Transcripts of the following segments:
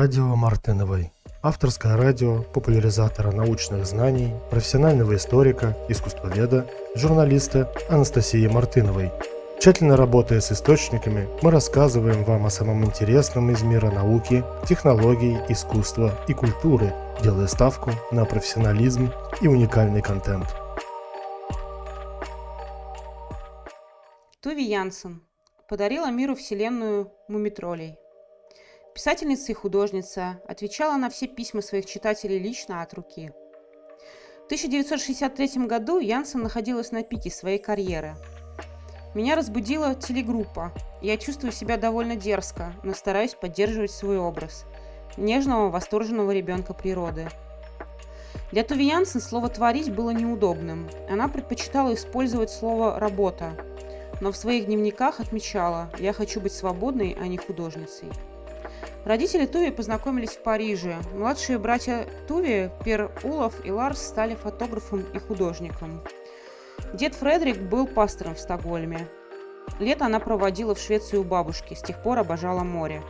Радио Мартыновой. Авторское радио популяризатора научных знаний, профессионального историка, искусствоведа, журналиста Анастасии Мартыновой. Тщательно работая с источниками, мы рассказываем вам о самом интересном из мира науки, технологий, искусства и культуры, делая ставку на профессионализм и уникальный контент. Туви Янсен подарила миру вселенную мумитролей. Писательница и художница отвечала на все письма своих читателей лично от руки. В 1963 году Янсен находилась на пике своей карьеры. Меня разбудила телегруппа. Я чувствую себя довольно дерзко, но стараюсь поддерживать свой образ нежного, восторженного ребенка природы. Для Туви Янсен слово «творить» было неудобным. Она предпочитала использовать слово «работа», но в своих дневниках отмечала «я хочу быть свободной, а не художницей». Родители Туви познакомились в Париже. Младшие братья Туви, Пер Улов и Ларс, стали фотографом и художником. Дед Фредерик был пастором в Стокгольме. Лето она проводила в Швеции у бабушки, с тех пор обожала море.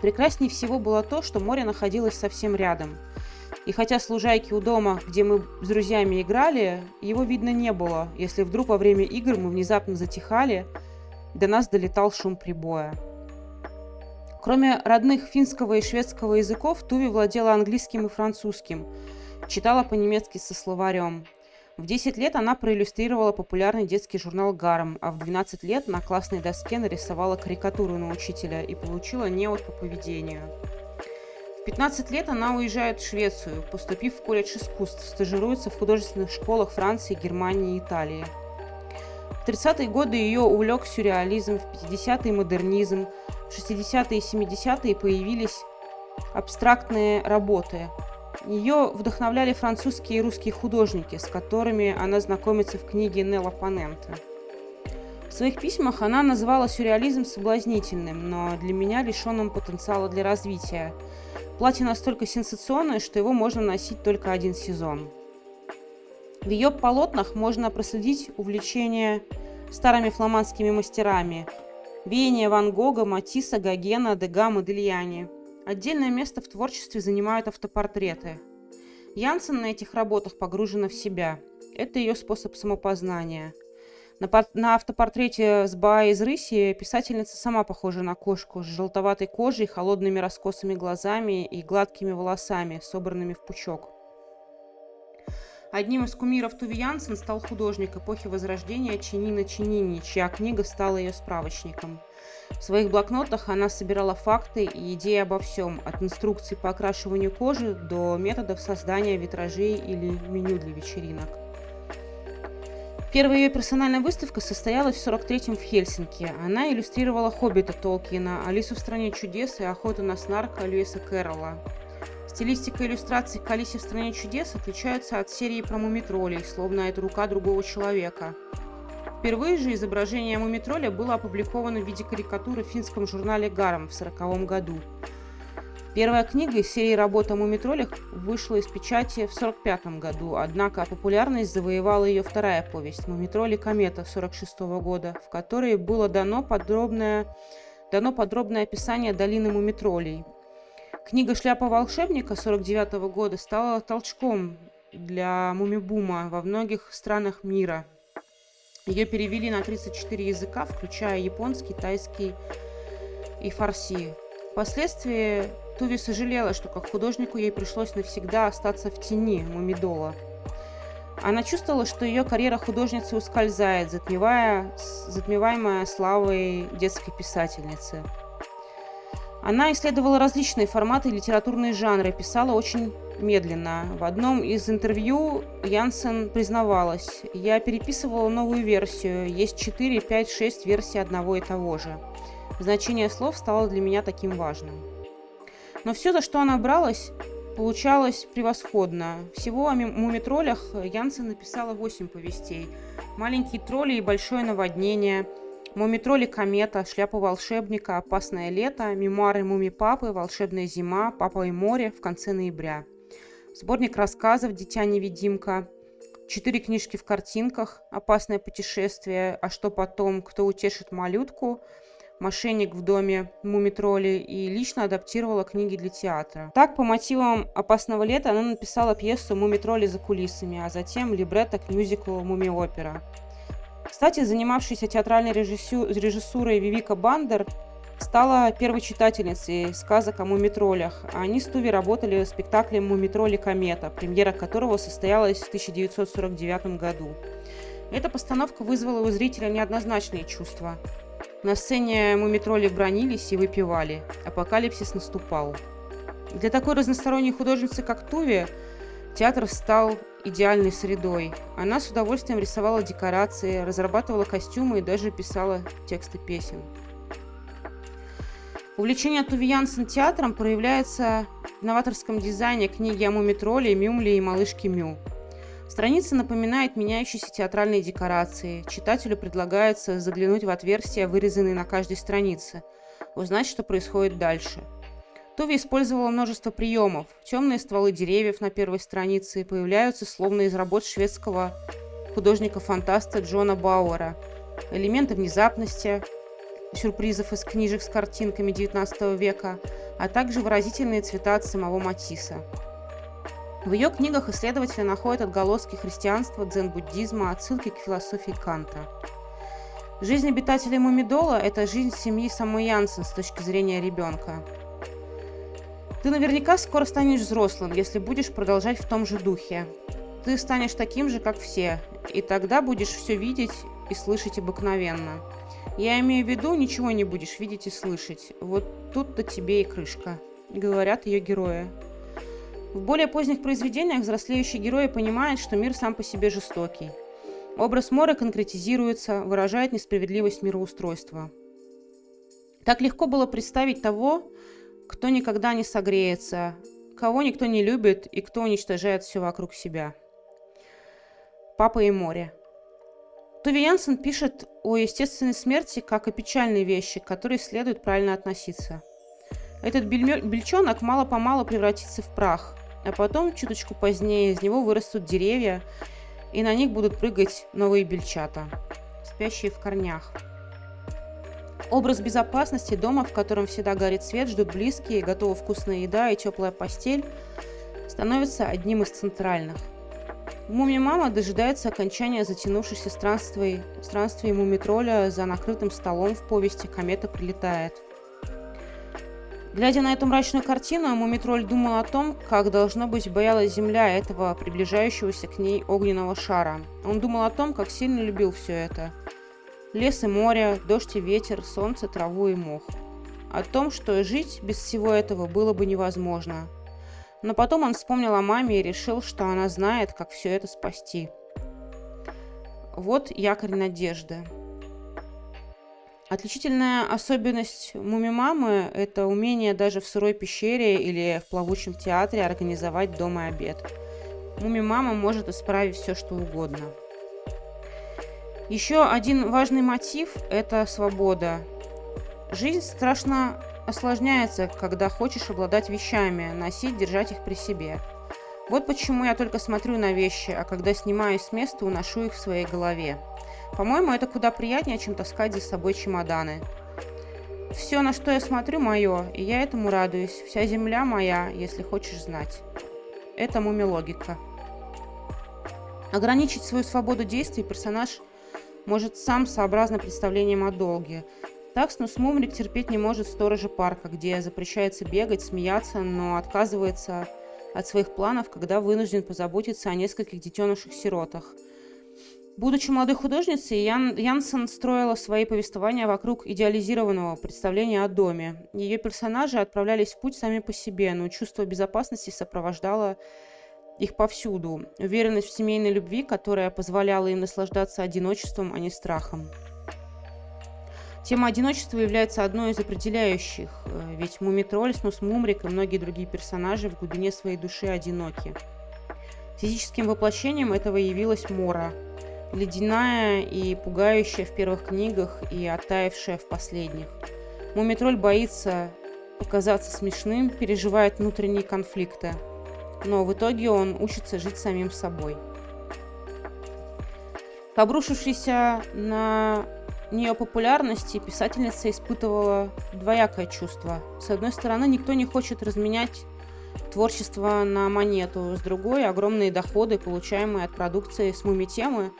Прекраснее всего было то, что море находилось совсем рядом. И хотя с лужайки у дома, где мы с друзьями играли, его видно не было, если вдруг во время игр мы внезапно затихали, до нас долетал шум прибоя. Кроме родных финского и шведского языков, Туви владела английским и французским. Читала по-немецки со словарем. В 10 лет она проиллюстрировала популярный детский журнал «Гарм», а в 12 лет на классной доске нарисовала карикатуру на учителя и получила неуд по поведению. В 15 лет она уезжает в Швецию, поступив в колледж искусств, стажируется в художественных школах Франции, Германии и Италии. В 30-е годы ее увлек сюрреализм, в 50-е модернизм, в 60-е и 70-е появились абстрактные работы. Ее вдохновляли французские и русские художники, с которыми она знакомится в книге Нелла Паненте. В своих письмах она называла сюрреализм соблазнительным, но для меня лишенным потенциала для развития. Платье настолько сенсационное, что его можно носить только один сезон. В ее полотнах можно проследить увлечение старыми фламандскими мастерами, веяние Ван Гога, Матисса, Гогена, Дега, Модельяни. Отдельное место в творчестве занимают автопортреты. Янсен на этих работах погружена в себя. Это ее способ самопознания. На, на автопортрете с Ба из рыси писательница сама похожа на кошку с желтоватой кожей, холодными раскосыми глазами и гладкими волосами, собранными в пучок. Одним из кумиров Туви Янсен стал художник эпохи Возрождения Чинина Чинини, чья книга стала ее справочником. В своих блокнотах она собирала факты и идеи обо всем, от инструкций по окрашиванию кожи до методов создания витражей или меню для вечеринок. Первая ее персональная выставка состоялась в 43-м в Хельсинки. Она иллюстрировала «Хоббита» Толкина, «Алису в стране чудес» и «Охоту на снарка» Льюиса Кэрролла. Стилистика иллюстраций к «Алисе в стране чудес» отличается от серии про мумитролей, словно это рука другого человека. Впервые же изображение мумитроля было опубликовано в виде карикатуры в финском журнале «Гарм» в 1940 году. Первая книга из серии работ о мумитролях вышла из печати в 1945 году, однако популярность завоевала ее вторая повесть «Мумитроли комета» 1946 года, в которой было дано подробное, дано подробное описание долины мумитролей – Книга «Шляпа волшебника» 49 года стала толчком для мумибума во многих странах мира. Ее перевели на 34 языка, включая японский, тайский и фарси. Впоследствии Туви сожалела, что как художнику ей пришлось навсегда остаться в тени мумидола. Она чувствовала, что ее карьера художницы ускользает, затмевая, затмеваемая славой детской писательницы – она исследовала различные форматы и литературные жанры, писала очень медленно. В одном из интервью Янсен признавалась, я переписывала новую версию, есть 4, 5, 6 версий одного и того же. Значение слов стало для меня таким важным. Но все, за что она бралась, получалось превосходно. Всего о мумитролях Янсен написала 8 повестей. «Маленькие тролли и большое наводнение», Мумитроли комета, шляпа волшебника, опасное лето, мемуары муми папы, волшебная зима, папа и море в конце ноября. Сборник рассказов «Дитя-невидимка», четыре книжки в картинках, опасное путешествие, а что потом, кто утешит малютку, мошенник в доме Мумитроли и лично адаптировала книги для театра. Так, по мотивам «Опасного лета» она написала пьесу «Мумитроли за кулисами», а затем либретто к мюзиклу «Мумиопера». Кстати, занимавшаяся театральной режиссурой Вивика Бандер стала первой читательницей сказок о мумитролях. Они с Туви работали в спектакле «Мумитроли комета», премьера которого состоялась в 1949 году. Эта постановка вызвала у зрителя неоднозначные чувства. На сцене мумитроли бронились и выпивали. Апокалипсис наступал. Для такой разносторонней художницы, как Туви, театр стал идеальной средой. Она с удовольствием рисовала декорации, разрабатывала костюмы и даже писала тексты песен. Увлечение Туви Янсен театром проявляется в новаторском дизайне книги о Мумитроле, Мюмле и малышке Мю. Страница напоминает меняющиеся театральные декорации. Читателю предлагается заглянуть в отверстия, вырезанные на каждой странице, узнать, что происходит дальше. Туви использовала множество приемов. Темные стволы деревьев на первой странице появляются словно из работ шведского художника-фантаста Джона Бауэра. Элементы внезапности, сюрпризов из книжек с картинками XIX века, а также выразительные цвета от самого Матисса. В ее книгах исследователи находят отголоски христианства, дзен-буддизма, отсылки к философии Канта. Жизнь обитателей Мумидола – это жизнь семьи самой Янсен с точки зрения ребенка. Ты наверняка скоро станешь взрослым, если будешь продолжать в том же духе. Ты станешь таким же, как все, и тогда будешь все видеть и слышать обыкновенно – я имею в виду, ничего не будешь видеть и слышать. Вот тут-то тебе и крышка, говорят ее герои. В более поздних произведениях взрослеющий герой понимает, что мир сам по себе жестокий. Образ Мора конкретизируется, выражает несправедливость мироустройства. Так легко было представить того, кто никогда не согреется, кого никто не любит и кто уничтожает все вокруг себя. Папа и море. Туви Янсен пишет о естественной смерти как о печальной вещи, к которой следует правильно относиться. Этот бельчонок мало-помалу превратится в прах, а потом, чуточку позднее, из него вырастут деревья, и на них будут прыгать новые бельчата, спящие в корнях. Образ безопасности дома, в котором всегда горит свет, ждут близкие, готова вкусная еда и теплая постель, становится одним из центральных – Мумия-мама дожидается окончания затянувшихся странствий, странствий мумитроля за накрытым столом в повести «Комета прилетает». Глядя на эту мрачную картину, Мумитроль думал о том, как, должно быть, боялась Земля этого приближающегося к ней огненного шара. Он думал о том, как сильно любил все это. Лес и море, дождь и ветер, солнце, траву и мох. О том, что жить без всего этого было бы невозможно – но потом он вспомнил о маме и решил, что она знает, как все это спасти. Вот якорь надежды. Отличительная особенность муми-мамы – это умение даже в сырой пещере или в плавучем театре организовать дома обед. Муми-мама может исправить все, что угодно. Еще один важный мотив – это свобода. Жизнь страшно осложняется, когда хочешь обладать вещами, носить, держать их при себе. Вот почему я только смотрю на вещи, а когда снимаюсь с места, уношу их в своей голове. По-моему, это куда приятнее, чем таскать за собой чемоданы. Все, на что я смотрю, мое, и я этому радуюсь. Вся земля моя, если хочешь знать. Это мумилогика. Ограничить свою свободу действий персонаж может сам сообразно представлением о долге. Такснус Мумрик терпеть не может сторожа парка, где запрещается бегать, смеяться, но отказывается от своих планов, когда вынужден позаботиться о нескольких детенышах-сиротах. Будучи молодой художницей, Ян, Янсен строила свои повествования вокруг идеализированного представления о доме. Ее персонажи отправлялись в путь сами по себе, но чувство безопасности сопровождало их повсюду. Уверенность в семейной любви, которая позволяла им наслаждаться одиночеством, а не страхом. Тема одиночества является одной из определяющих, э, ведь Мумитроль, Снус Мумрик и многие другие персонажи в глубине своей души одиноки. Физическим воплощением этого явилась Мора, ледяная и пугающая в первых книгах и оттаившая в последних. Мумитроль боится показаться смешным, переживает внутренние конфликты, но в итоге он учится жить самим собой. Обрушившийся на нее популярности писательница испытывала двоякое чувство. С одной стороны, никто не хочет разменять творчество на монету, с другой, огромные доходы, получаемые от продукции с муми-темы,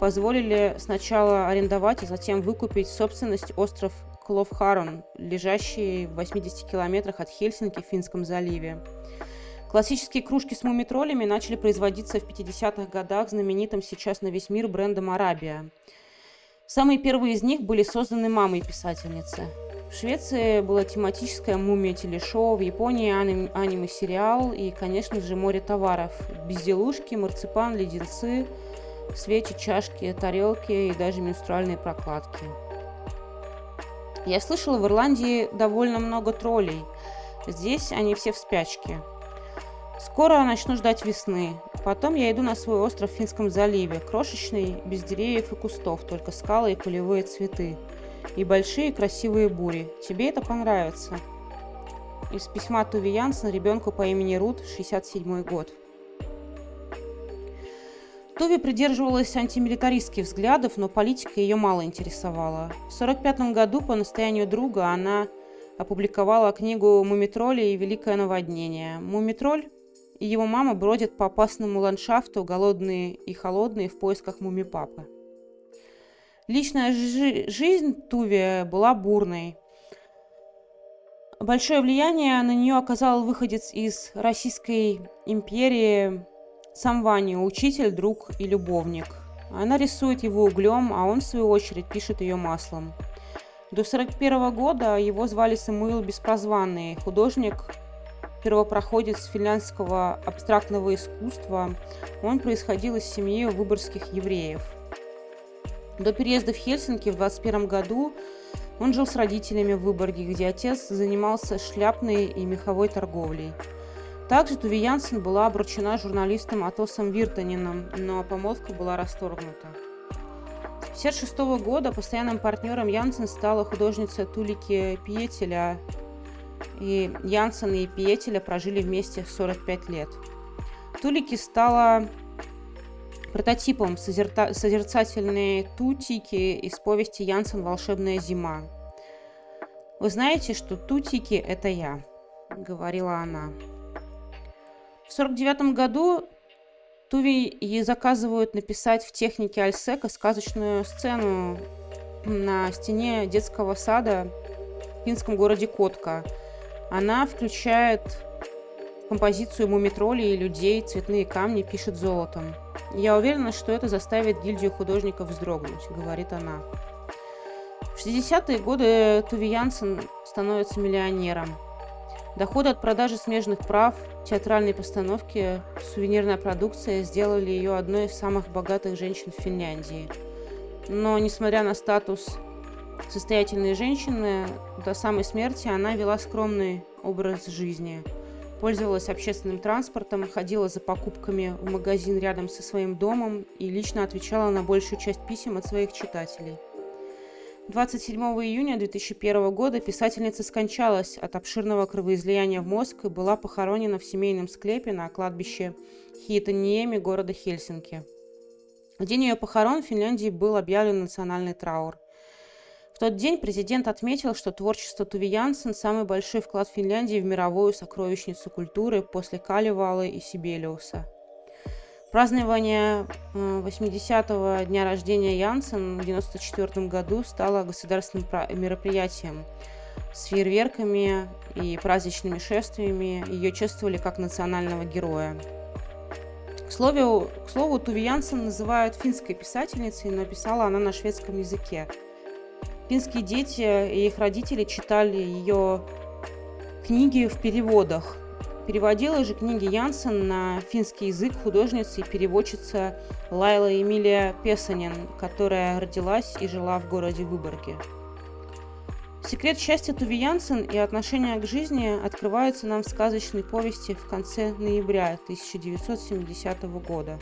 позволили сначала арендовать, а затем выкупить собственность остров Кловхарон, лежащий в 80 километрах от Хельсинки в Финском заливе. Классические кружки с мумитролями начали производиться в 50-х годах знаменитым сейчас на весь мир брендом «Арабия». Самые первые из них были созданы мамой писательницы. В Швеции было тематическое мумия-телешоу, в Японии аним- аниме-сериал и, конечно же, море товаров. Безделушки, марципан, леденцы, свечи, чашки, тарелки и даже менструальные прокладки. Я слышала, в Ирландии довольно много троллей. Здесь они все в спячке. Скоро начну ждать весны. Потом я иду на свой остров в Финском заливе, крошечный, без деревьев и кустов, только скалы и полевые цветы. И большие красивые бури. Тебе это понравится. Из письма Туви Янсен ребенку по имени Рут, 67 год. Туви придерживалась антимилитаристских взглядов, но политика ее мало интересовала. В 1945 году по настоянию друга она опубликовала книгу «Мумитроли и великое наводнение». Мумитроль и его мама бродят по опасному ландшафту, голодные и холодные, в поисках муми-папы. Личная жи- жизнь Туви была бурной. Большое влияние на нее оказал выходец из Российской империи сам Ваня, учитель, друг и любовник. Она рисует его углем, а он, в свою очередь, пишет ее маслом. До 1941 года его звали Самуил Беспрозванный, художник, первопроходец финляндского абстрактного искусства. Он происходил из семьи выборгских евреев. До переезда в Хельсинки в 21 году он жил с родителями в Выборге, где отец занимался шляпной и меховой торговлей. Также Туви Янсен была обручена журналистом Атосом Виртанином, но помолвка была расторгнута. С 1956 года постоянным партнером Янсен стала художница Тулики Пьетеля, и Янсен и Пьетеля прожили вместе 45 лет. Тулики стала прототипом созерта- созерцательной Тутики из повести Янсен «Волшебная зима». «Вы знаете, что Тутики – это я», – говорила она. В 49 году Туви ей заказывают написать в технике Альсека сказочную сцену на стене детского сада в финском городе Котка. Она включает композицию мумитролей и людей, цветные камни пишет золотом. «Я уверена, что это заставит гильдию художников вздрогнуть», — говорит она. В 60-е годы Туви Янсен становится миллионером. Доходы от продажи смежных прав, театральной постановки, сувенирная продукция сделали ее одной из самых богатых женщин в Финляндии. Но, несмотря на статус состоятельной женщины, до самой смерти она вела скромный образ жизни. Пользовалась общественным транспортом, ходила за покупками в магазин рядом со своим домом и лично отвечала на большую часть писем от своих читателей. 27 июня 2001 года писательница скончалась от обширного кровоизлияния в мозг и была похоронена в семейном склепе на кладбище Хиетаниеми города Хельсинки. В день ее похорон в Финляндии был объявлен национальный траур. В тот день президент отметил, что творчество Туви Янсен – самый большой вклад Финляндии в мировую сокровищницу культуры после Каливалы и Сибелиуса – Празднование 80-го дня рождения Янсен в 1994 году стало государственным мероприятием с фейерверками и праздничными шествиями. Ее чествовали как национального героя. К слову, к слову Туви Янсен называют финской писательницей, но писала она на шведском языке. Финские дети и их родители читали ее книги в переводах – Переводила же книги Янсен на финский язык художница и переводчица Лайла Эмилия Песанин, которая родилась и жила в городе Выборге. Секрет счастья Туви Янсен и отношения к жизни открываются нам в сказочной повести в конце ноября 1970 года.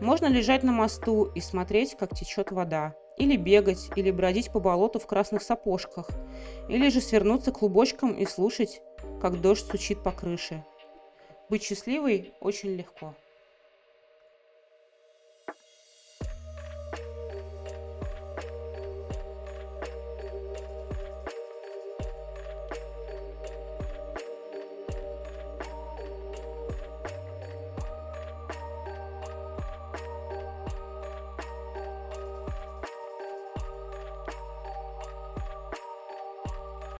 Можно лежать на мосту и смотреть, как течет вода, или бегать, или бродить по болоту в красных сапожках, или же свернуться клубочком и слушать, как дождь стучит по крыше. Быть счастливой очень легко.